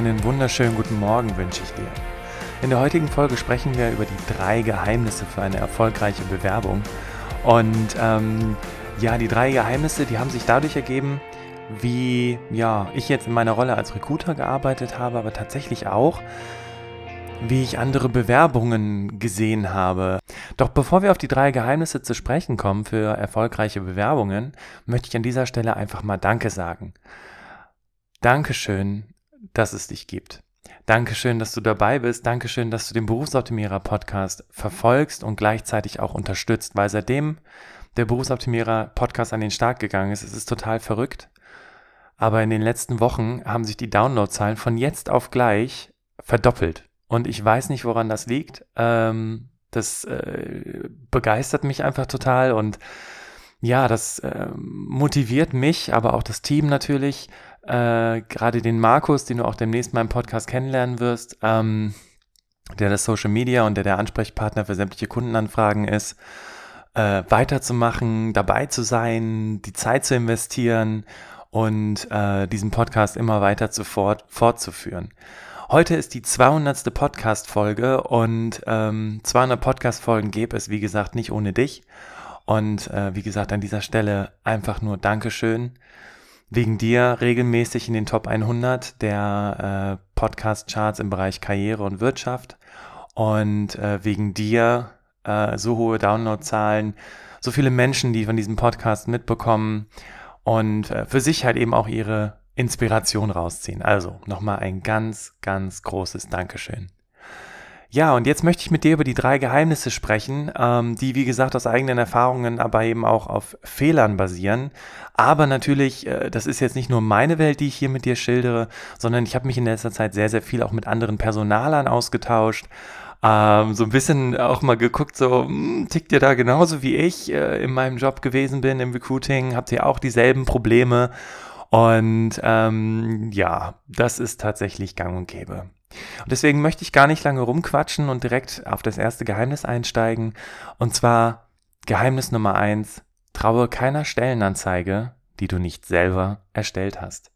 Einen wunderschönen guten Morgen wünsche ich dir. In der heutigen Folge sprechen wir über die drei Geheimnisse für eine erfolgreiche Bewerbung. Und ähm, ja, die drei Geheimnisse, die haben sich dadurch ergeben, wie ja, ich jetzt in meiner Rolle als Recruiter gearbeitet habe, aber tatsächlich auch, wie ich andere Bewerbungen gesehen habe. Doch bevor wir auf die drei Geheimnisse zu sprechen kommen für erfolgreiche Bewerbungen, möchte ich an dieser Stelle einfach mal Danke sagen. Dankeschön dass es dich gibt. Dankeschön, dass du dabei bist. Dankeschön, dass du den Berufsoptimierer Podcast verfolgst und gleichzeitig auch unterstützt, weil seitdem der Berufsoptimierer Podcast an den Start gegangen ist, ist es total verrückt. Aber in den letzten Wochen haben sich die Downloadzahlen von jetzt auf gleich verdoppelt. Und ich weiß nicht, woran das liegt. Ähm, das äh, begeistert mich einfach total und ja, das äh, motiviert mich, aber auch das Team natürlich, äh, gerade den Markus, den du auch demnächst mal im Podcast kennenlernen wirst, ähm, der das Social Media und der der Ansprechpartner für sämtliche Kundenanfragen ist, äh, weiterzumachen, dabei zu sein, die Zeit zu investieren und äh, diesen Podcast immer weiter zu fort, fortzuführen. Heute ist die 200. Podcast-Folge und ähm, 200 Podcast-Folgen gäbe es, wie gesagt, nicht ohne dich. Und äh, wie gesagt, an dieser Stelle einfach nur Dankeschön wegen dir regelmäßig in den Top 100 der äh, Podcast-Charts im Bereich Karriere und Wirtschaft und äh, wegen dir äh, so hohe Downloadzahlen, so viele Menschen, die von diesem Podcast mitbekommen und äh, für sich halt eben auch ihre Inspiration rausziehen. Also nochmal ein ganz, ganz großes Dankeschön. Ja, und jetzt möchte ich mit dir über die drei Geheimnisse sprechen, ähm, die, wie gesagt, aus eigenen Erfahrungen, aber eben auch auf Fehlern basieren. Aber natürlich, äh, das ist jetzt nicht nur meine Welt, die ich hier mit dir schildere, sondern ich habe mich in letzter Zeit sehr, sehr viel auch mit anderen Personalern ausgetauscht. Ähm, so ein bisschen auch mal geguckt, so, hm, tickt ihr da genauso wie ich äh, in meinem Job gewesen bin im Recruiting? Habt ihr auch dieselben Probleme? Und ähm, ja, das ist tatsächlich gang und gäbe. Und deswegen möchte ich gar nicht lange rumquatschen und direkt auf das erste Geheimnis einsteigen. Und zwar Geheimnis Nummer eins, traue keiner Stellenanzeige, die du nicht selber erstellt hast.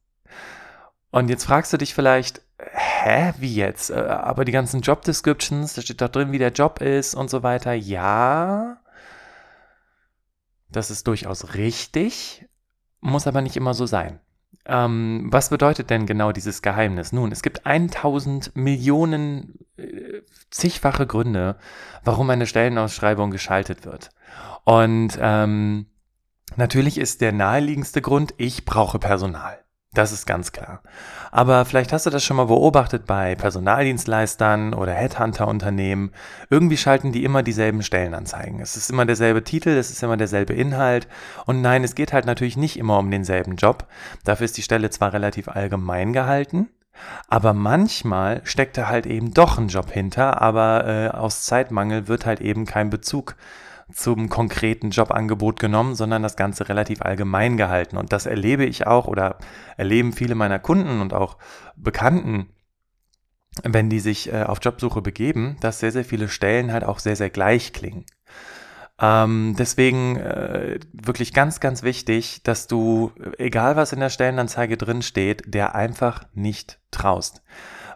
Und jetzt fragst du dich vielleicht, hä, wie jetzt? Äh, aber die ganzen Job Descriptions, da steht doch drin, wie der Job ist und so weiter. Ja, das ist durchaus richtig, muss aber nicht immer so sein. Ähm, was bedeutet denn genau dieses Geheimnis? Nun, es gibt 1000 Millionen äh, zigfache Gründe, warum eine Stellenausschreibung geschaltet wird. Und ähm, natürlich ist der naheliegendste Grund, ich brauche Personal. Das ist ganz klar. Aber vielleicht hast du das schon mal beobachtet bei Personaldienstleistern oder Headhunter-Unternehmen. Irgendwie schalten die immer dieselben Stellenanzeigen. Es ist immer derselbe Titel, es ist immer derselbe Inhalt. Und nein, es geht halt natürlich nicht immer um denselben Job. Dafür ist die Stelle zwar relativ allgemein gehalten, aber manchmal steckt da halt eben doch ein Job hinter, aber äh, aus Zeitmangel wird halt eben kein Bezug zum konkreten Jobangebot genommen, sondern das Ganze relativ allgemein gehalten. Und das erlebe ich auch oder erleben viele meiner Kunden und auch Bekannten, wenn die sich äh, auf Jobsuche begeben, dass sehr, sehr viele Stellen halt auch sehr, sehr gleich klingen. Ähm, deswegen äh, wirklich ganz, ganz wichtig, dass du, egal was in der Stellenanzeige drin steht, der einfach nicht traust.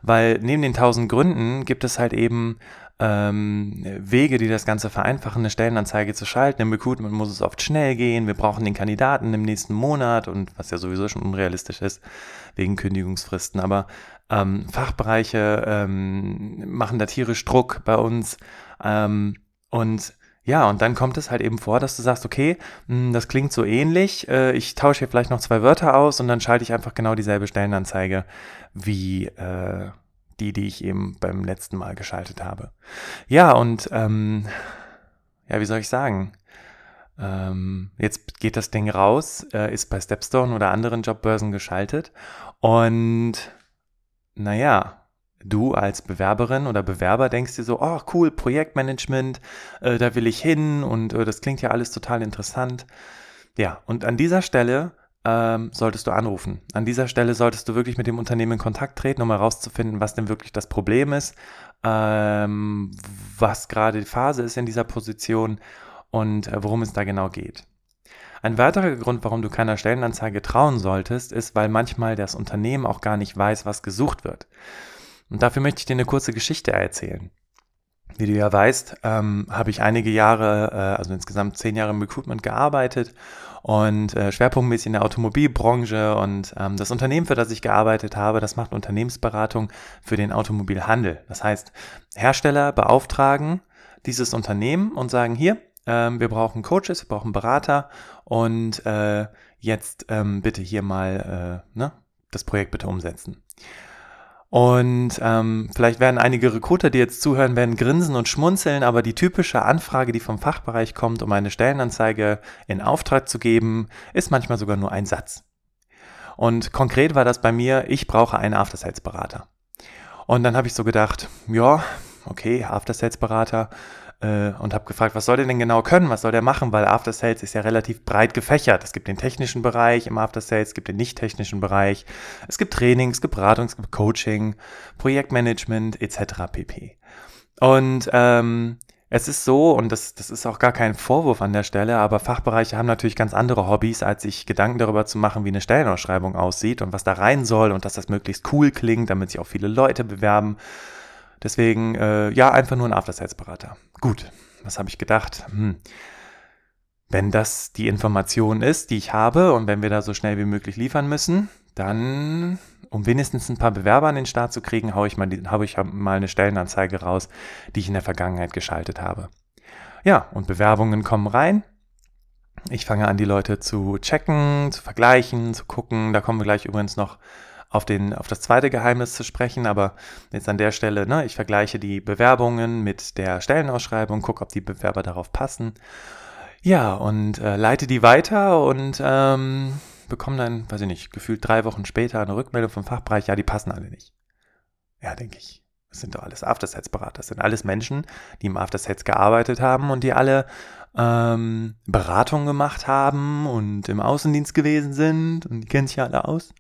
Weil neben den tausend Gründen gibt es halt eben ähm, Wege, die das Ganze vereinfachen, eine Stellenanzeige zu schalten. Im Recruitment muss es oft schnell gehen. Wir brauchen den Kandidaten im nächsten Monat und was ja sowieso schon unrealistisch ist wegen Kündigungsfristen. Aber ähm, Fachbereiche ähm, machen da tierisch Druck bei uns ähm, und ja, und dann kommt es halt eben vor, dass du sagst, okay, hm, das klingt so ähnlich, äh, ich tausche hier vielleicht noch zwei Wörter aus und dann schalte ich einfach genau dieselbe Stellenanzeige wie, äh, die, die ich eben beim letzten Mal geschaltet habe. Ja, und ähm, ja, wie soll ich sagen? Ähm, jetzt geht das Ding raus, äh, ist bei Stepstone oder anderen Jobbörsen geschaltet und naja, du als Bewerberin oder Bewerber denkst dir so, oh cool, Projektmanagement, äh, da will ich hin und äh, das klingt ja alles total interessant. Ja, und an dieser Stelle ähm, solltest du anrufen. An dieser Stelle solltest du wirklich mit dem Unternehmen in Kontakt treten, um herauszufinden, was denn wirklich das Problem ist, ähm, was gerade die Phase ist in dieser Position und äh, worum es da genau geht. Ein weiterer Grund, warum du keiner Stellenanzeige trauen solltest, ist, weil manchmal das Unternehmen auch gar nicht weiß, was gesucht wird. Und dafür möchte ich dir eine kurze Geschichte erzählen. Wie du ja weißt, ähm, habe ich einige Jahre, äh, also insgesamt zehn Jahre im Recruitment gearbeitet und äh, schwerpunktmäßig in der Automobilbranche und ähm, das Unternehmen, für das ich gearbeitet habe, das macht Unternehmensberatung für den Automobilhandel. Das heißt, Hersteller beauftragen dieses Unternehmen und sagen, hier, ähm, wir brauchen Coaches, wir brauchen Berater und äh, jetzt ähm, bitte hier mal äh, ne, das Projekt bitte umsetzen. Und ähm, vielleicht werden einige Recruiter, die jetzt zuhören, werden grinsen und schmunzeln, aber die typische Anfrage, die vom Fachbereich kommt, um eine Stellenanzeige in Auftrag zu geben, ist manchmal sogar nur ein Satz. Und konkret war das bei mir, ich brauche einen After-Sales-Berater. Und dann habe ich so gedacht, ja, okay, After-Sales-Berater, äh, und habe gefragt, was soll der denn genau können, was soll der machen, weil After Sales ist ja relativ breit gefächert. Es gibt den technischen Bereich im After Sales, es gibt den nicht technischen Bereich, es gibt Training, es gibt Beratung, es gibt Coaching, Projektmanagement etc. pp. Und ähm, es ist so, und das, das ist auch gar kein Vorwurf an der Stelle, aber Fachbereiche haben natürlich ganz andere Hobbys, als sich Gedanken darüber zu machen, wie eine Stellenausschreibung aussieht und was da rein soll und dass das möglichst cool klingt, damit sich auch viele Leute bewerben. Deswegen, äh, ja, einfach nur ein After-Sales-Berater. Gut, was habe ich gedacht? Hm. Wenn das die Information ist, die ich habe und wenn wir da so schnell wie möglich liefern müssen, dann, um wenigstens ein paar Bewerber an den Start zu kriegen, haue ich, mal, hau ich mal eine Stellenanzeige raus, die ich in der Vergangenheit geschaltet habe. Ja, und Bewerbungen kommen rein. Ich fange an, die Leute zu checken, zu vergleichen, zu gucken. Da kommen wir gleich übrigens noch auf, den, auf das zweite Geheimnis zu sprechen, aber jetzt an der Stelle, ne, ich vergleiche die Bewerbungen mit der Stellenausschreibung, gucke, ob die Bewerber darauf passen. Ja, und äh, leite die weiter und ähm, bekomme dann, weiß ich nicht, gefühlt drei Wochen später eine Rückmeldung vom Fachbereich, ja, die passen alle nicht. Ja, denke ich. Das sind doch alles After-Sales-Berater. Das sind alles Menschen, die im After-Sales gearbeitet haben und die alle ähm, Beratung gemacht haben und im Außendienst gewesen sind und die kennen sich ja alle aus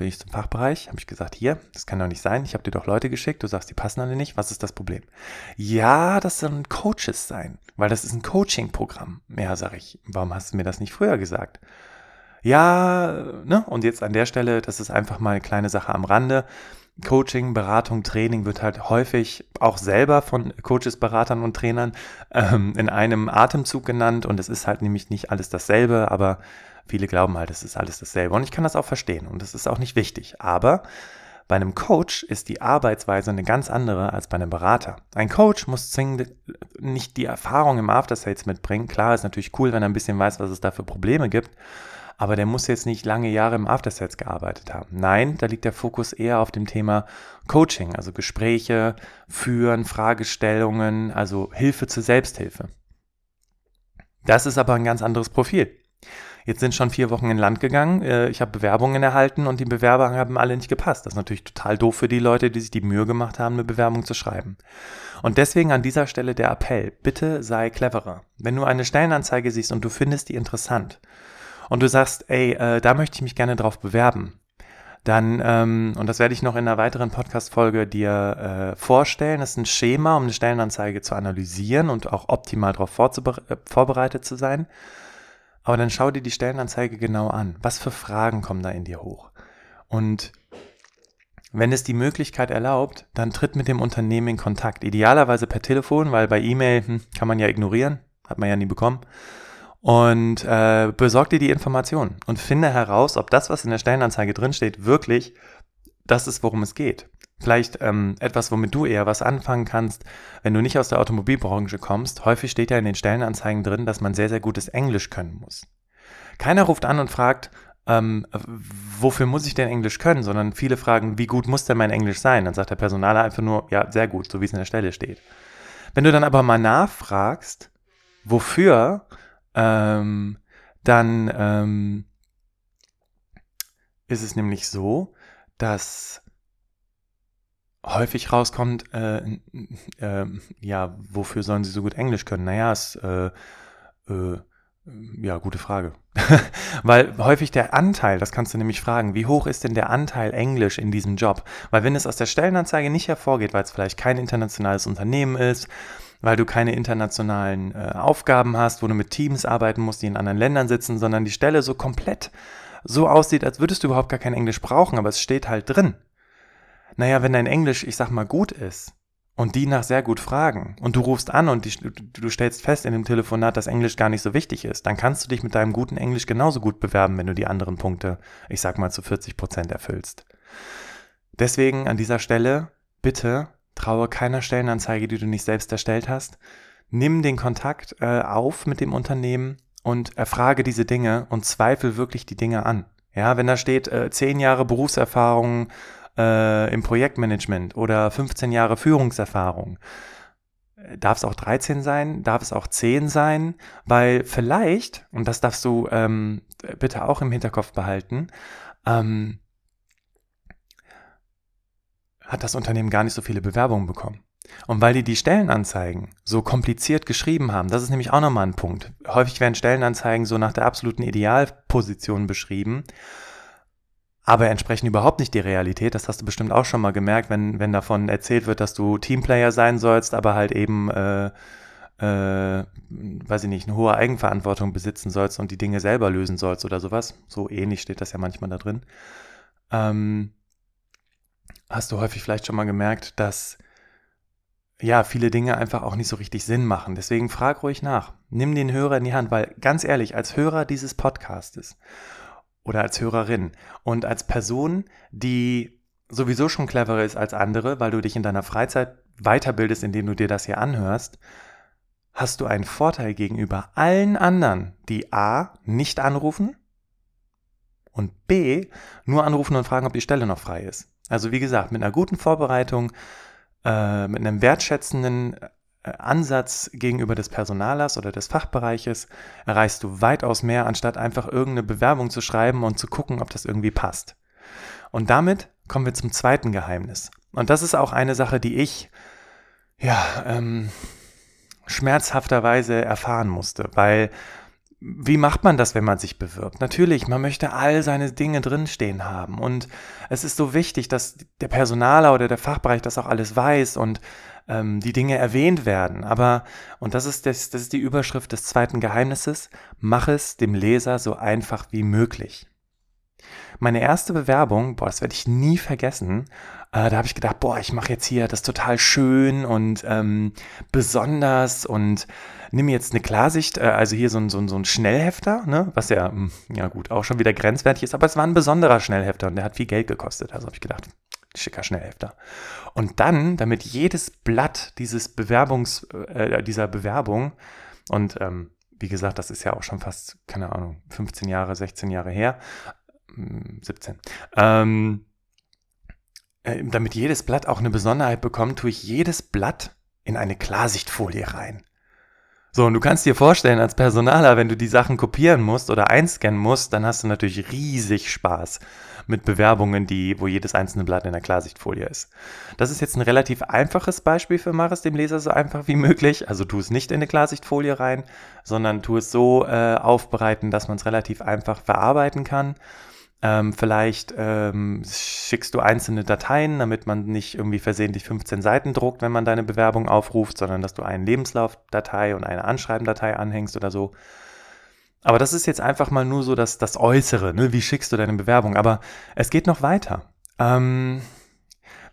bin ich zum Fachbereich, habe ich gesagt, hier, das kann doch nicht sein, ich habe dir doch Leute geschickt, du sagst, die passen alle nicht, was ist das Problem? Ja, das sollen Coaches sein, weil das ist ein Coaching-Programm. Ja, sage ich, warum hast du mir das nicht früher gesagt? Ja, ne, und jetzt an der Stelle, das ist einfach mal eine kleine Sache am Rande. Coaching, Beratung, Training wird halt häufig auch selber von Coaches, Beratern und Trainern ähm, in einem Atemzug genannt und es ist halt nämlich nicht alles dasselbe, aber Viele glauben halt, es ist alles dasselbe. Und ich kann das auch verstehen. Und das ist auch nicht wichtig. Aber bei einem Coach ist die Arbeitsweise eine ganz andere als bei einem Berater. Ein Coach muss zwingend nicht die Erfahrung im After Sales mitbringen. Klar, ist natürlich cool, wenn er ein bisschen weiß, was es da für Probleme gibt. Aber der muss jetzt nicht lange Jahre im After Sales gearbeitet haben. Nein, da liegt der Fokus eher auf dem Thema Coaching, also Gespräche führen, Fragestellungen, also Hilfe zur Selbsthilfe. Das ist aber ein ganz anderes Profil. Jetzt sind schon vier Wochen in Land gegangen. Äh, ich habe Bewerbungen erhalten und die Bewerber haben alle nicht gepasst. Das ist natürlich total doof für die Leute, die sich die Mühe gemacht haben, eine Bewerbung zu schreiben. Und deswegen an dieser Stelle der Appell, bitte sei cleverer. Wenn du eine Stellenanzeige siehst und du findest die interessant und du sagst, ey, äh, da möchte ich mich gerne drauf bewerben, dann, ähm, und das werde ich noch in einer weiteren Podcast-Folge dir äh, vorstellen, das ist ein Schema, um eine Stellenanzeige zu analysieren und auch optimal darauf äh, vorbereitet zu sein. Aber dann schau dir die Stellenanzeige genau an. Was für Fragen kommen da in dir hoch? Und wenn es die Möglichkeit erlaubt, dann tritt mit dem Unternehmen in Kontakt. Idealerweise per Telefon, weil bei E-Mail hm, kann man ja ignorieren, hat man ja nie bekommen. Und äh, besorg dir die Informationen und finde heraus, ob das, was in der Stellenanzeige drinsteht, wirklich das ist, worum es geht. Vielleicht ähm, etwas, womit du eher was anfangen kannst, wenn du nicht aus der Automobilbranche kommst. Häufig steht ja in den Stellenanzeigen drin, dass man sehr, sehr gutes Englisch können muss. Keiner ruft an und fragt, ähm, wofür muss ich denn Englisch können, sondern viele fragen, wie gut muss denn mein Englisch sein? Dann sagt der Personaler einfach nur, ja, sehr gut, so wie es in der Stelle steht. Wenn du dann aber mal nachfragst, wofür, ähm, dann ähm, ist es nämlich so, dass häufig rauskommt, äh, äh, ja, wofür sollen sie so gut Englisch können? Naja, es, äh, äh, ja, gute Frage. Weil häufig der Anteil, das kannst du nämlich fragen, wie hoch ist denn der Anteil Englisch in diesem Job? Weil wenn es aus der Stellenanzeige nicht hervorgeht, weil es vielleicht kein internationales Unternehmen ist, weil du keine internationalen äh, Aufgaben hast, wo du mit Teams arbeiten musst, die in anderen Ländern sitzen, sondern die Stelle so komplett so aussieht, als würdest du überhaupt gar kein Englisch brauchen, aber es steht halt drin. Naja, wenn dein Englisch, ich sag mal, gut ist und die nach sehr gut fragen und du rufst an und die, du stellst fest in dem Telefonat, dass Englisch gar nicht so wichtig ist, dann kannst du dich mit deinem guten Englisch genauso gut bewerben, wenn du die anderen Punkte, ich sag mal, zu 40 Prozent erfüllst. Deswegen an dieser Stelle bitte traue keiner Stellenanzeige, die du nicht selbst erstellt hast. Nimm den Kontakt äh, auf mit dem Unternehmen und erfrage diese Dinge und zweifel wirklich die Dinge an. Ja, wenn da steht, äh, zehn Jahre Berufserfahrung äh, im Projektmanagement oder 15 Jahre Führungserfahrung, darf es auch 13 sein, darf es auch 10 sein, weil vielleicht, und das darfst du ähm, bitte auch im Hinterkopf behalten, ähm, hat das Unternehmen gar nicht so viele Bewerbungen bekommen. Und weil die die Stellenanzeigen so kompliziert geschrieben haben, das ist nämlich auch nochmal ein Punkt. Häufig werden Stellenanzeigen so nach der absoluten Idealposition beschrieben, aber entsprechen überhaupt nicht die Realität. Das hast du bestimmt auch schon mal gemerkt, wenn, wenn davon erzählt wird, dass du Teamplayer sein sollst, aber halt eben, äh, äh, weiß ich nicht, eine hohe Eigenverantwortung besitzen sollst und die Dinge selber lösen sollst oder sowas. So ähnlich steht das ja manchmal da drin. Ähm, hast du häufig vielleicht schon mal gemerkt, dass ja, viele Dinge einfach auch nicht so richtig Sinn machen. Deswegen frag ruhig nach. Nimm den Hörer in die Hand, weil ganz ehrlich, als Hörer dieses Podcastes oder als Hörerin und als Person, die sowieso schon cleverer ist als andere, weil du dich in deiner Freizeit weiterbildest, indem du dir das hier anhörst, hast du einen Vorteil gegenüber allen anderen, die A, nicht anrufen und B, nur anrufen und fragen, ob die Stelle noch frei ist. Also wie gesagt, mit einer guten Vorbereitung, äh, mit einem wertschätzenden Ansatz gegenüber des Personalers oder des Fachbereiches erreichst du weitaus mehr, anstatt einfach irgendeine Bewerbung zu schreiben und zu gucken, ob das irgendwie passt. Und damit kommen wir zum zweiten Geheimnis. Und das ist auch eine Sache, die ich ja ähm, schmerzhafterweise erfahren musste, weil wie macht man das, wenn man sich bewirbt? Natürlich, man möchte all seine Dinge drinstehen haben. Und es ist so wichtig, dass der Personaler oder der Fachbereich das auch alles weiß und ähm, die Dinge erwähnt werden. Aber, und das ist, das, das ist die Überschrift des zweiten Geheimnisses, mach es dem Leser so einfach wie möglich. Meine erste Bewerbung, boah, das werde ich nie vergessen, äh, da habe ich gedacht, boah, ich mache jetzt hier das total schön und ähm, besonders und nimm jetzt eine Klarsicht, äh, also hier so ein, so ein, so ein Schnellhefter, ne, was ja, hm, ja gut, auch schon wieder grenzwertig ist, aber es war ein besonderer Schnellhefter und der hat viel Geld gekostet. Also habe ich gedacht, schicker Schnellhefter. Und dann, damit jedes Blatt dieses Bewerbungs, äh, dieser Bewerbung und ähm, wie gesagt, das ist ja auch schon fast, keine Ahnung, 15 Jahre, 16 Jahre her, 17. Ähm, äh, damit jedes Blatt auch eine Besonderheit bekommt, tue ich jedes Blatt in eine Klarsichtfolie rein. So, und du kannst dir vorstellen, als Personaler, wenn du die Sachen kopieren musst oder einscannen musst, dann hast du natürlich riesig Spaß mit Bewerbungen, die, wo jedes einzelne Blatt in der Klarsichtfolie ist. Das ist jetzt ein relativ einfaches Beispiel für Mach es dem Leser so einfach wie möglich. Also tu es nicht in eine Klarsichtfolie rein, sondern tu es so äh, aufbereiten, dass man es relativ einfach verarbeiten kann. Ähm, vielleicht ähm, schickst du einzelne Dateien, damit man nicht irgendwie versehentlich 15 Seiten druckt, wenn man deine Bewerbung aufruft, sondern dass du einen Lebenslaufdatei und eine Anschreibendatei anhängst oder so. Aber das ist jetzt einfach mal nur so das, das Äußere, ne? wie schickst du deine Bewerbung. Aber es geht noch weiter. Ähm,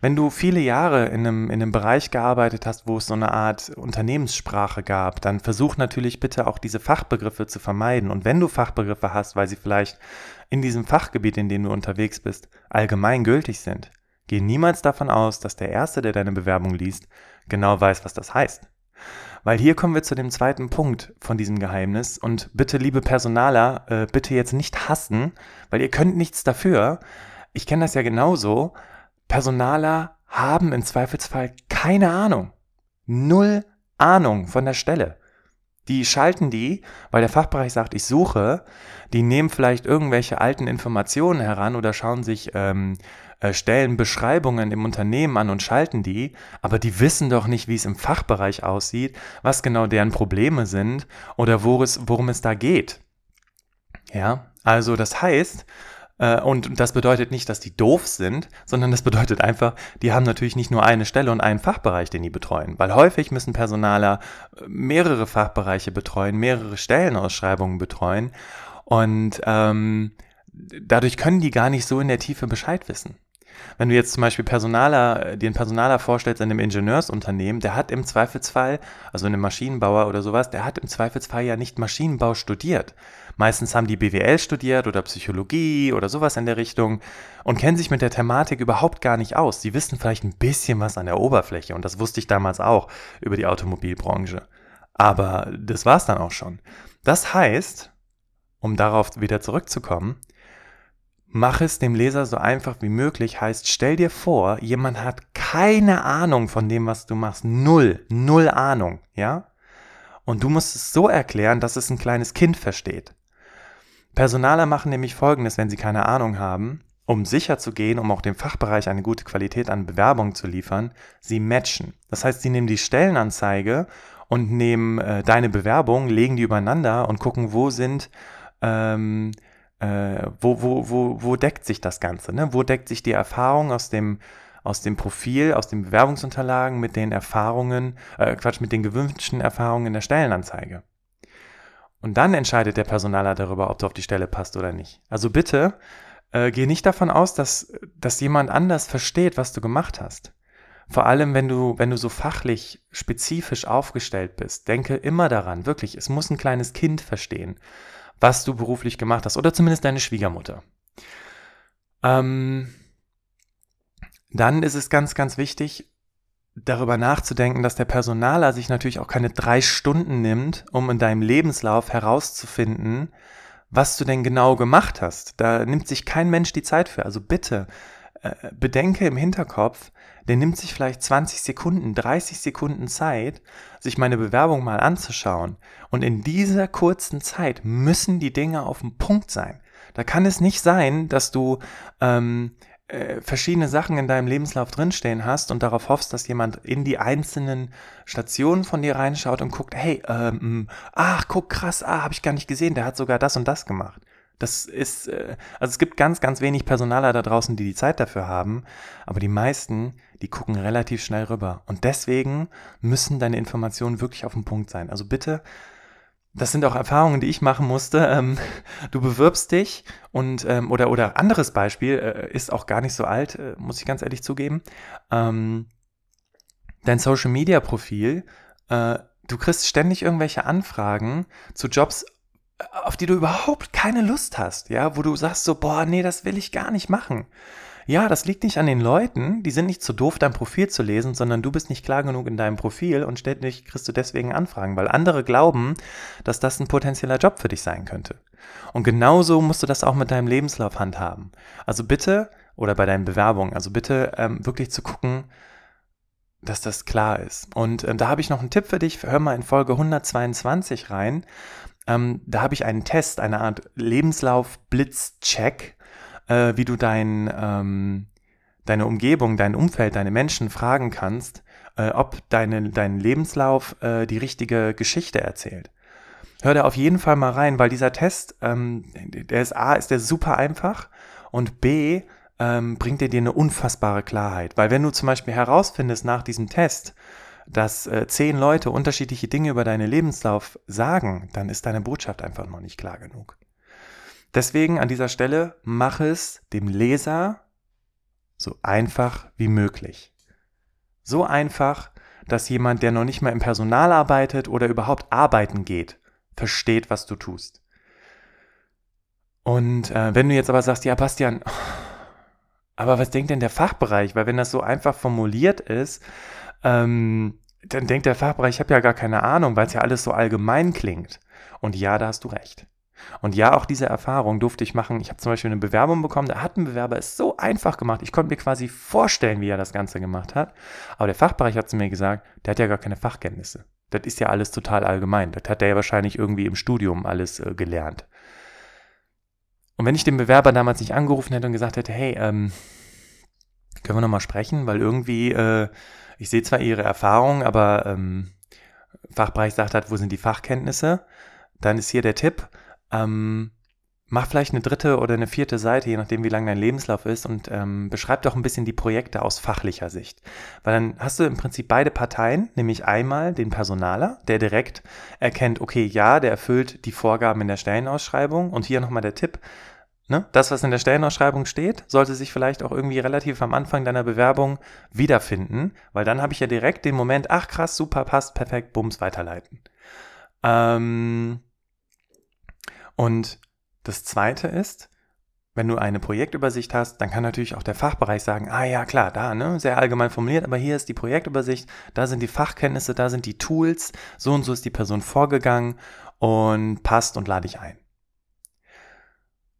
wenn du viele Jahre in einem, in einem Bereich gearbeitet hast, wo es so eine Art Unternehmenssprache gab, dann versuch natürlich bitte auch diese Fachbegriffe zu vermeiden. Und wenn du Fachbegriffe hast, weil sie vielleicht in diesem Fachgebiet, in dem du unterwegs bist, allgemein gültig sind, geh niemals davon aus, dass der Erste, der deine Bewerbung liest, genau weiß, was das heißt. Weil hier kommen wir zu dem zweiten Punkt von diesem Geheimnis. Und bitte, liebe Personaler, äh, bitte jetzt nicht hassen, weil ihr könnt nichts dafür. Ich kenne das ja genauso. Personaler haben im Zweifelsfall keine Ahnung. Null Ahnung von der Stelle. Die schalten die, weil der Fachbereich sagt, ich suche, die nehmen vielleicht irgendwelche alten Informationen heran oder schauen sich ähm, äh, Stellenbeschreibungen im Unternehmen an und schalten die, aber die wissen doch nicht, wie es im Fachbereich aussieht, was genau deren Probleme sind oder worum es, worum es da geht. Ja, also das heißt, äh, und das bedeutet nicht, dass die doof sind, sondern das bedeutet einfach, die haben natürlich nicht nur eine Stelle und einen Fachbereich, den die betreuen. Weil häufig müssen Personaler äh, mehrere Fachbereiche betreuen, mehrere Stellenausschreibungen betreuen. Und ähm, dadurch können die gar nicht so in der Tiefe Bescheid wissen. Wenn du jetzt zum Beispiel Personaler, dir einen Personaler vorstellst in einem Ingenieursunternehmen, der hat im Zweifelsfall, also in einem Maschinenbauer oder sowas, der hat im Zweifelsfall ja nicht Maschinenbau studiert. Meistens haben die BWL studiert oder Psychologie oder sowas in der Richtung und kennen sich mit der Thematik überhaupt gar nicht aus. Sie wissen vielleicht ein bisschen was an der Oberfläche und das wusste ich damals auch über die Automobilbranche. Aber das war's dann auch schon. Das heißt, um darauf wieder zurückzukommen, Mach es dem Leser so einfach wie möglich, heißt, stell dir vor, jemand hat keine Ahnung von dem, was du machst. Null, null Ahnung, ja? Und du musst es so erklären, dass es ein kleines Kind versteht. Personaler machen nämlich Folgendes, wenn sie keine Ahnung haben, um sicher zu gehen, um auch dem Fachbereich eine gute Qualität an Bewerbungen zu liefern, sie matchen. Das heißt, sie nehmen die Stellenanzeige und nehmen äh, deine Bewerbung, legen die übereinander und gucken, wo sind ähm, äh, wo, wo, wo, wo deckt sich das Ganze? Ne? Wo deckt sich die Erfahrung aus dem, aus dem Profil, aus den Bewerbungsunterlagen mit den Erfahrungen, äh, Quatsch, mit den gewünschten Erfahrungen in der Stellenanzeige? Und dann entscheidet der Personaler darüber, ob du auf die Stelle passt oder nicht. Also bitte, äh, geh nicht davon aus, dass, dass jemand anders versteht, was du gemacht hast. Vor allem, wenn du, wenn du so fachlich spezifisch aufgestellt bist, denke immer daran, wirklich, es muss ein kleines Kind verstehen was du beruflich gemacht hast oder zumindest deine Schwiegermutter. Ähm, dann ist es ganz, ganz wichtig, darüber nachzudenken, dass der Personaler sich natürlich auch keine drei Stunden nimmt, um in deinem Lebenslauf herauszufinden, was du denn genau gemacht hast. Da nimmt sich kein Mensch die Zeit für. Also bitte äh, bedenke im Hinterkopf, der nimmt sich vielleicht 20 Sekunden, 30 Sekunden Zeit, sich meine Bewerbung mal anzuschauen. Und in dieser kurzen Zeit müssen die Dinge auf dem Punkt sein. Da kann es nicht sein, dass du ähm, äh, verschiedene Sachen in deinem Lebenslauf drinstehen hast und darauf hoffst, dass jemand in die einzelnen Stationen von dir reinschaut und guckt, hey, ähm, ach, guck krass, ah, habe ich gar nicht gesehen, der hat sogar das und das gemacht. Das ist, äh, also es gibt ganz, ganz wenig Personaler da draußen, die die Zeit dafür haben, aber die meisten, die gucken relativ schnell rüber. Und deswegen müssen deine Informationen wirklich auf den Punkt sein. Also bitte, das sind auch Erfahrungen, die ich machen musste. Ähm, du bewirbst dich und ähm, oder oder anderes Beispiel äh, ist auch gar nicht so alt, äh, muss ich ganz ehrlich zugeben. Ähm, dein Social Media Profil, du kriegst ständig irgendwelche Anfragen zu Jobs auf die du überhaupt keine Lust hast, ja, wo du sagst so, boah, nee, das will ich gar nicht machen. Ja, das liegt nicht an den Leuten, die sind nicht zu doof, dein Profil zu lesen, sondern du bist nicht klar genug in deinem Profil und ständig kriegst du deswegen Anfragen, weil andere glauben, dass das ein potenzieller Job für dich sein könnte. Und genauso musst du das auch mit deinem Lebenslauf handhaben. Also bitte, oder bei deinen Bewerbungen, also bitte ähm, wirklich zu gucken, dass das klar ist. Und ähm, da habe ich noch einen Tipp für dich. Hör mal in Folge 122 rein. Ähm, da habe ich einen Test, eine Art Lebenslauf-Blitz-Check, äh, wie du dein, ähm, deine Umgebung, dein Umfeld, deine Menschen fragen kannst, äh, ob deine, dein Lebenslauf äh, die richtige Geschichte erzählt. Hör da auf jeden Fall mal rein, weil dieser Test, ähm, der ist A, ist der super einfach und B, ähm, bringt er dir eine unfassbare Klarheit. Weil wenn du zum Beispiel herausfindest nach diesem Test, dass äh, zehn Leute unterschiedliche Dinge über deinen Lebenslauf sagen, dann ist deine Botschaft einfach noch nicht klar genug. Deswegen an dieser Stelle mach es dem Leser so einfach wie möglich. So einfach, dass jemand, der noch nicht mal im Personal arbeitet oder überhaupt arbeiten geht, versteht, was du tust. Und äh, wenn du jetzt aber sagst, ja, Bastian, aber was denkt denn der Fachbereich? Weil wenn das so einfach formuliert ist, ähm, dann denkt der Fachbereich, ich habe ja gar keine Ahnung, weil es ja alles so allgemein klingt. Und ja, da hast du recht. Und ja, auch diese Erfahrung durfte ich machen. Ich habe zum Beispiel eine Bewerbung bekommen, da hat ein Bewerber es so einfach gemacht. Ich konnte mir quasi vorstellen, wie er das Ganze gemacht hat. Aber der Fachbereich hat zu mir gesagt, der hat ja gar keine Fachkenntnisse. Das ist ja alles total allgemein. Das hat er ja wahrscheinlich irgendwie im Studium alles äh, gelernt. Und wenn ich den Bewerber damals nicht angerufen hätte und gesagt hätte, hey, ähm, können wir nochmal sprechen, weil irgendwie, äh, ich sehe zwar Ihre Erfahrung, aber ähm, Fachbereich sagt hat, wo sind die Fachkenntnisse? Dann ist hier der Tipp, ähm, mach vielleicht eine dritte oder eine vierte Seite, je nachdem, wie lang dein Lebenslauf ist und ähm, beschreib doch ein bisschen die Projekte aus fachlicher Sicht. Weil dann hast du im Prinzip beide Parteien, nämlich einmal den Personaler, der direkt erkennt, okay, ja, der erfüllt die Vorgaben in der Stellenausschreibung und hier nochmal der Tipp, Ne? Das, was in der Stellenausschreibung steht, sollte sich vielleicht auch irgendwie relativ am Anfang deiner Bewerbung wiederfinden, weil dann habe ich ja direkt den Moment, ach krass, super, passt, perfekt, bums, weiterleiten. Ähm und das Zweite ist, wenn du eine Projektübersicht hast, dann kann natürlich auch der Fachbereich sagen, ah ja, klar, da, ne, sehr allgemein formuliert, aber hier ist die Projektübersicht, da sind die Fachkenntnisse, da sind die Tools, so und so ist die Person vorgegangen und passt und lade ich ein.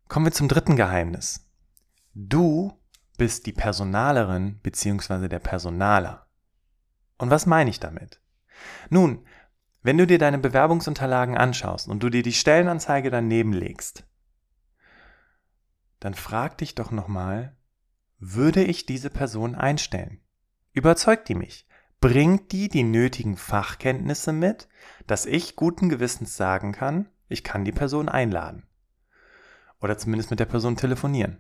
Kommen wir zum dritten Geheimnis. Du bist die Personalerin bzw. der Personaler. Und was meine ich damit? Nun, wenn du dir deine Bewerbungsunterlagen anschaust und du dir die Stellenanzeige daneben legst, dann frag dich doch nochmal, würde ich diese Person einstellen? Überzeugt die mich? Bringt die die nötigen Fachkenntnisse mit, dass ich guten Gewissens sagen kann, ich kann die Person einladen? Oder zumindest mit der Person telefonieren.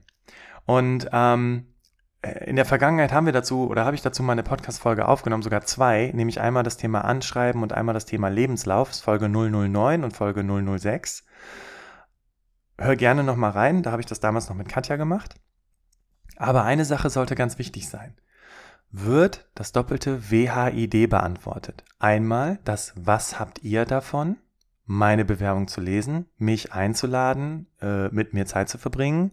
Und ähm, in der Vergangenheit haben wir dazu oder habe ich dazu mal eine Podcast-Folge aufgenommen, sogar zwei, nämlich einmal das Thema Anschreiben und einmal das Thema Lebenslauf, Folge 009 und Folge 006. Hör gerne nochmal rein, da habe ich das damals noch mit Katja gemacht. Aber eine Sache sollte ganz wichtig sein. Wird das doppelte WHID beantwortet? Einmal das Was habt ihr davon? Meine Bewerbung zu lesen, mich einzuladen, äh, mit mir Zeit zu verbringen.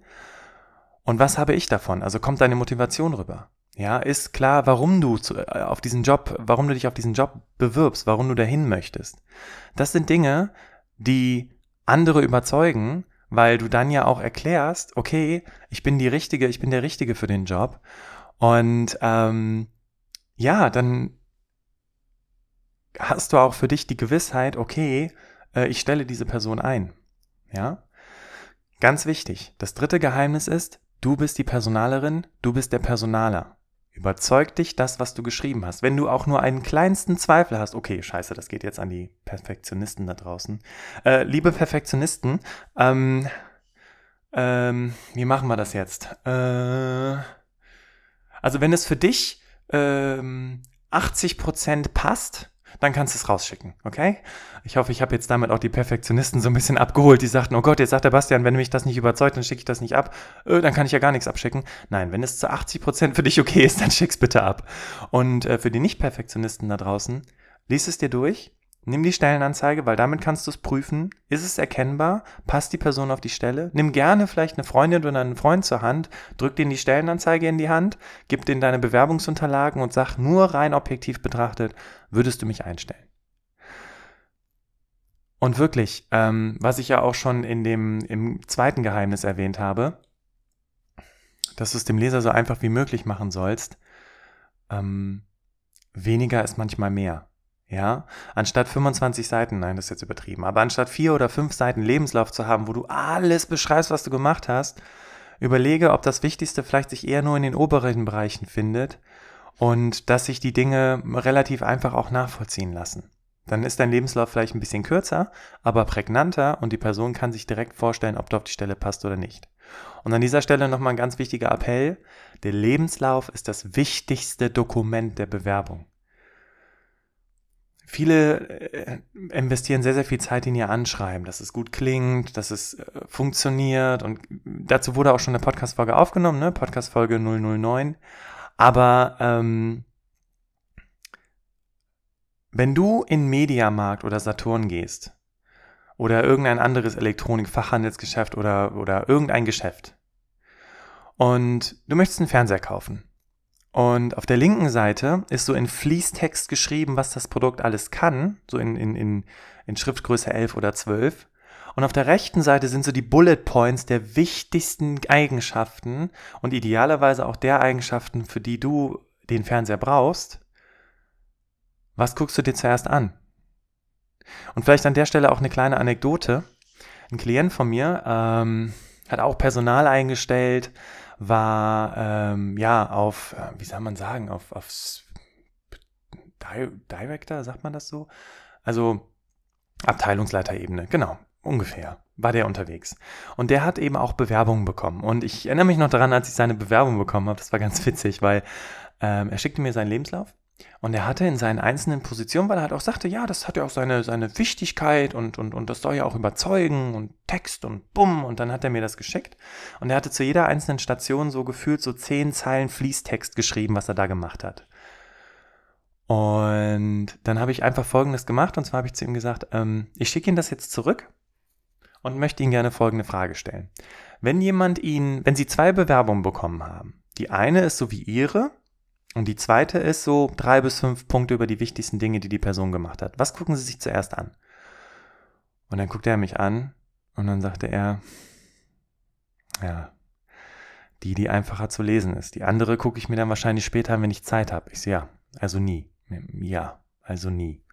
Und was habe ich davon? Also kommt deine Motivation rüber? Ja, ist klar, warum du zu, äh, auf diesen Job, warum du dich auf diesen Job bewirbst, warum du dahin möchtest. Das sind Dinge, die andere überzeugen, weil du dann ja auch erklärst, okay, ich bin die Richtige, ich bin der Richtige für den Job. Und ähm, ja, dann hast du auch für dich die Gewissheit, okay, äh, ich stelle diese Person ein. Ja? Ganz wichtig. Das dritte Geheimnis ist, du bist die Personalerin, du bist der Personaler. Überzeugt dich das, was du geschrieben hast. Wenn du auch nur einen kleinsten Zweifel hast, okay, scheiße, das geht jetzt an die Perfektionisten da draußen. Äh, liebe Perfektionisten, ähm, ähm, wie machen wir das jetzt? Äh, also wenn es für dich ähm, 80% passt, dann kannst du es rausschicken, okay? Ich hoffe, ich habe jetzt damit auch die Perfektionisten so ein bisschen abgeholt, die sagten, oh Gott, jetzt sagt der Bastian, wenn mich das nicht überzeugt, dann schicke ich das nicht ab, äh, dann kann ich ja gar nichts abschicken. Nein, wenn es zu 80 Prozent für dich okay ist, dann schick's bitte ab. Und äh, für die Nicht-Perfektionisten da draußen, lies es dir durch, Nimm die Stellenanzeige, weil damit kannst du es prüfen. Ist es erkennbar? Passt die Person auf die Stelle? Nimm gerne vielleicht eine Freundin oder einen Freund zur Hand, drück denen die Stellenanzeige in die Hand, gib denen deine Bewerbungsunterlagen und sag nur rein objektiv betrachtet, würdest du mich einstellen? Und wirklich, ähm, was ich ja auch schon in dem, im zweiten Geheimnis erwähnt habe, dass du es dem Leser so einfach wie möglich machen sollst, ähm, weniger ist manchmal mehr. Ja, anstatt 25 Seiten, nein, das ist jetzt übertrieben, aber anstatt vier oder fünf Seiten Lebenslauf zu haben, wo du alles beschreibst, was du gemacht hast, überlege, ob das Wichtigste vielleicht sich eher nur in den oberen Bereichen findet und dass sich die Dinge relativ einfach auch nachvollziehen lassen. Dann ist dein Lebenslauf vielleicht ein bisschen kürzer, aber prägnanter und die Person kann sich direkt vorstellen, ob du auf die Stelle passt oder nicht. Und an dieser Stelle nochmal ein ganz wichtiger Appell. Der Lebenslauf ist das wichtigste Dokument der Bewerbung. Viele äh, investieren sehr, sehr viel Zeit in ihr Anschreiben, dass es gut klingt, dass es äh, funktioniert. Und dazu wurde auch schon eine Podcast-Folge aufgenommen, ne? Podcast-Folge 009. Aber ähm, wenn du in Mediamarkt oder Saturn gehst oder irgendein anderes Elektronik-Fachhandelsgeschäft oder, oder irgendein Geschäft und du möchtest einen Fernseher kaufen und auf der linken Seite ist so in Fließtext geschrieben, was das Produkt alles kann, so in, in, in, in Schriftgröße 11 oder 12. Und auf der rechten Seite sind so die Bullet Points der wichtigsten Eigenschaften und idealerweise auch der Eigenschaften, für die du den Fernseher brauchst. Was guckst du dir zuerst an? Und vielleicht an der Stelle auch eine kleine Anekdote. Ein Klient von mir ähm, hat auch Personal eingestellt, war ähm, ja auf, äh, wie soll man sagen, auf, auf Di Director, sagt man das so? Also Abteilungsleiterebene, genau, ungefähr war der unterwegs. Und der hat eben auch Bewerbungen bekommen. Und ich erinnere mich noch daran, als ich seine Bewerbung bekommen habe, das war ganz witzig, weil ähm, er schickte mir seinen Lebenslauf und er hatte in seinen einzelnen Positionen, weil er halt auch sagte, ja, das hat ja auch seine, seine Wichtigkeit und, und, und das soll ja auch überzeugen und Text und bumm. Und dann hat er mir das geschickt. Und er hatte zu jeder einzelnen Station so gefühlt so zehn Zeilen Fließtext geschrieben, was er da gemacht hat. Und dann habe ich einfach Folgendes gemacht. Und zwar habe ich zu ihm gesagt, ähm, ich schicke Ihnen das jetzt zurück und möchte Ihnen gerne folgende Frage stellen. Wenn jemand Ihnen, wenn Sie zwei Bewerbungen bekommen haben, die eine ist so wie Ihre und die zweite ist so drei bis fünf Punkte über die wichtigsten Dinge, die die Person gemacht hat. Was gucken Sie sich zuerst an? Und dann guckte er mich an und dann sagte er, ja, die, die einfacher zu lesen ist. Die andere gucke ich mir dann wahrscheinlich später an, wenn ich Zeit habe. Ich so, ja, also nie. Ja, also nie.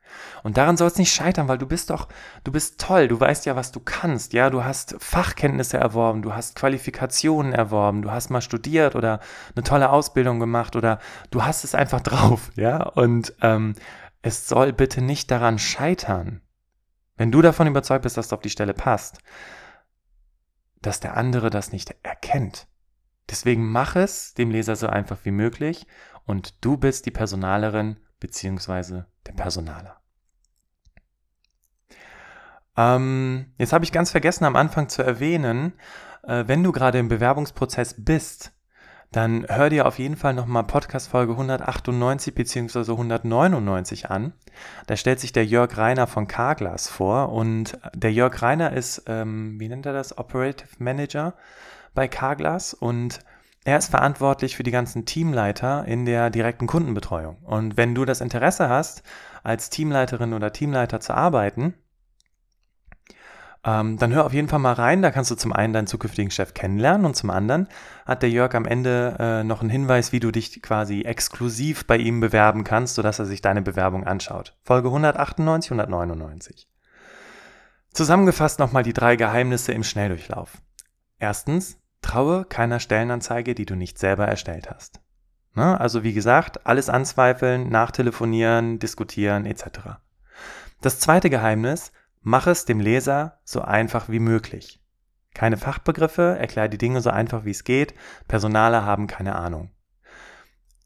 Und daran soll es nicht scheitern, weil du bist doch, du bist toll, du weißt ja, was du kannst, ja, du hast Fachkenntnisse erworben, du hast Qualifikationen erworben, du hast mal studiert oder eine tolle Ausbildung gemacht oder du hast es einfach drauf, ja, und ähm, es soll bitte nicht daran scheitern, wenn du davon überzeugt bist, dass du auf die Stelle passt, dass der andere das nicht erkennt. Deswegen mach es dem Leser so einfach wie möglich und du bist die Personalerin beziehungsweise der Personaler. Ähm, jetzt habe ich ganz vergessen am Anfang zu erwähnen, äh, wenn du gerade im Bewerbungsprozess bist, dann hör dir auf jeden Fall nochmal Podcast Folge 198 bzw. 199 an. Da stellt sich der Jörg Reiner von Carglass vor und der Jörg Reiner ist, ähm, wie nennt er das, Operative Manager bei Carglass und er ist verantwortlich für die ganzen Teamleiter in der direkten Kundenbetreuung. Und wenn du das Interesse hast, als Teamleiterin oder Teamleiter zu arbeiten, ähm, dann hör auf jeden Fall mal rein. Da kannst du zum einen deinen zukünftigen Chef kennenlernen und zum anderen hat der Jörg am Ende äh, noch einen Hinweis, wie du dich quasi exklusiv bei ihm bewerben kannst, sodass er sich deine Bewerbung anschaut. Folge 198, 199. Zusammengefasst nochmal die drei Geheimnisse im Schnelldurchlauf. Erstens, traue keiner Stellenanzeige, die du nicht selber erstellt hast. Ne? Also wie gesagt, alles anzweifeln, nachtelefonieren, diskutieren etc. Das zweite Geheimnis, Mach es dem Leser so einfach wie möglich. Keine Fachbegriffe, erklär die Dinge so einfach wie es geht, Personale haben keine Ahnung.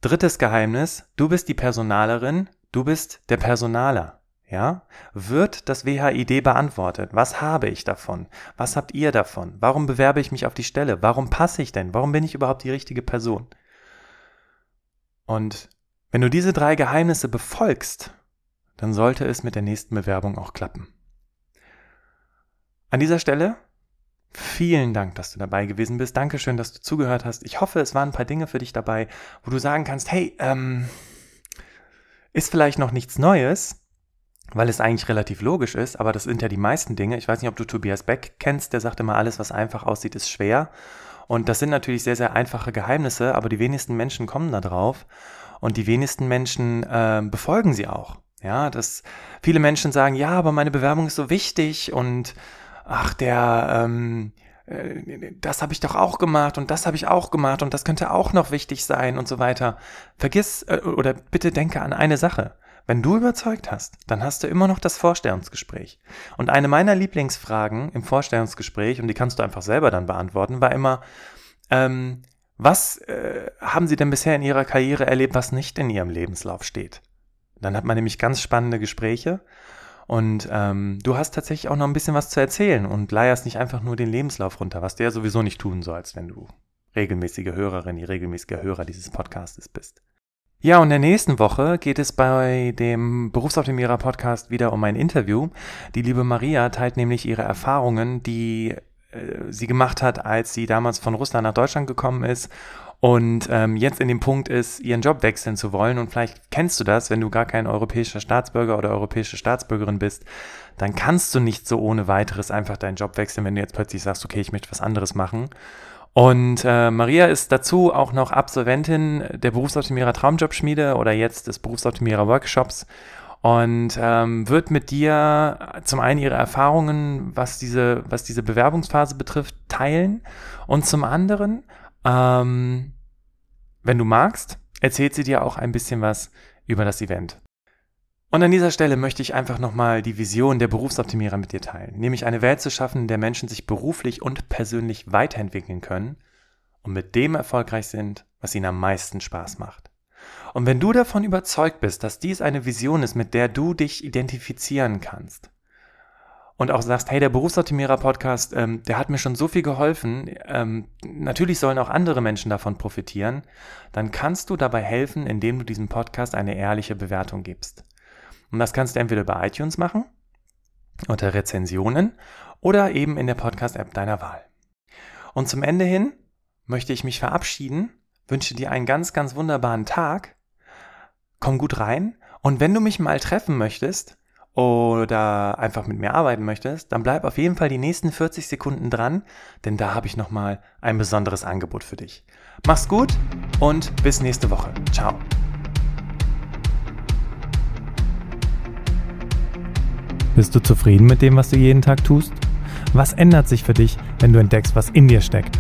Drittes Geheimnis, du bist die Personalerin, du bist der Personaler. Ja? Wird das WHID beantwortet? Was habe ich davon? Was habt ihr davon? Warum bewerbe ich mich auf die Stelle? Warum passe ich denn? Warum bin ich überhaupt die richtige Person? Und wenn du diese drei Geheimnisse befolgst, dann sollte es mit der nächsten Bewerbung auch klappen. An dieser Stelle vielen Dank, dass du dabei gewesen bist. Dankeschön, dass du zugehört hast. Ich hoffe, es waren ein paar Dinge für dich dabei, wo du sagen kannst, hey, ähm, ist vielleicht noch nichts Neues, weil es eigentlich relativ logisch ist, aber das sind ja die meisten Dinge. Ich weiß nicht, ob du Tobias Beck kennst, der sagt immer, alles, was einfach aussieht, ist schwer. Und das sind natürlich sehr, sehr einfache Geheimnisse, aber die wenigsten Menschen kommen da drauf und die wenigsten Menschen äh, befolgen sie auch. Ja, dass viele Menschen sagen, ja, aber meine Bewerbung ist so wichtig und ach, der, ähm, äh, das habe ich doch auch gemacht und das habe ich auch gemacht und das könnte auch noch wichtig sein und so weiter. Vergiss äh, oder bitte denke an eine Sache. Wenn du überzeugt hast, dann hast du immer noch das Vorstellungsgespräch. Und eine meiner Lieblingsfragen im Vorstellungsgespräch, und die kannst du einfach selber dann beantworten, war immer, ähm, was äh, haben Sie denn bisher in Ihrer Karriere erlebt, was nicht in Ihrem Lebenslauf steht? Dann hat man nämlich ganz spannende Gespräche und ähm, du hast tatsächlich auch noch ein bisschen was zu erzählen und leierst nicht einfach nur den Lebenslauf runter, was du ja sowieso nicht tun sollst, wenn du regelmäßige Hörerin, die regelmäßige Hörer dieses Podcastes bist. Ja, und in der nächsten Woche geht es bei dem Berufsoptimierer Podcast wieder um ein Interview. Die liebe Maria teilt nämlich ihre Erfahrungen, die äh, sie gemacht hat, als sie damals von Russland nach Deutschland gekommen ist und ähm, jetzt in dem Punkt ist, ihren Job wechseln zu wollen. Und vielleicht kennst du das, wenn du gar kein europäischer Staatsbürger oder europäische Staatsbürgerin bist, dann kannst du nicht so ohne weiteres einfach deinen Job wechseln, wenn du jetzt plötzlich sagst, okay, ich möchte was anderes machen. Und äh, Maria ist dazu auch noch Absolventin der Berufsoptimierer Traumjobschmiede oder jetzt des Berufsoptimierer Workshops. und ähm, wird mit dir zum einen ihre Erfahrungen, was diese, was diese Bewerbungsphase betrifft, teilen und zum anderen, ähm, wenn du magst, erzählt sie dir auch ein bisschen was über das Event. Und an dieser Stelle möchte ich einfach nochmal die Vision der Berufsoptimierer mit dir teilen, nämlich eine Welt zu schaffen, in der Menschen sich beruflich und persönlich weiterentwickeln können und mit dem erfolgreich sind, was ihnen am meisten Spaß macht. Und wenn du davon überzeugt bist, dass dies eine Vision ist, mit der du dich identifizieren kannst und auch sagst, hey, der Berufsoptimierer Podcast, ähm, der hat mir schon so viel geholfen, ähm, natürlich sollen auch andere Menschen davon profitieren, dann kannst du dabei helfen, indem du diesem Podcast eine ehrliche Bewertung gibst. Und das kannst du entweder bei iTunes machen, unter Rezensionen oder eben in der Podcast-App deiner Wahl. Und zum Ende hin möchte ich mich verabschieden, wünsche dir einen ganz, ganz wunderbaren Tag, komm gut rein und wenn du mich mal treffen möchtest oder einfach mit mir arbeiten möchtest, dann bleib auf jeden Fall die nächsten 40 Sekunden dran, denn da habe ich nochmal ein besonderes Angebot für dich. Mach's gut und bis nächste Woche. Ciao. Bist du zufrieden mit dem, was du jeden Tag tust? Was ändert sich für dich, wenn du entdeckst, was in dir steckt?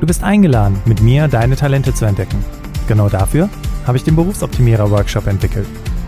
Du bist eingeladen, mit mir deine Talente zu entdecken. Genau dafür habe ich den Berufsoptimierer Workshop entwickelt.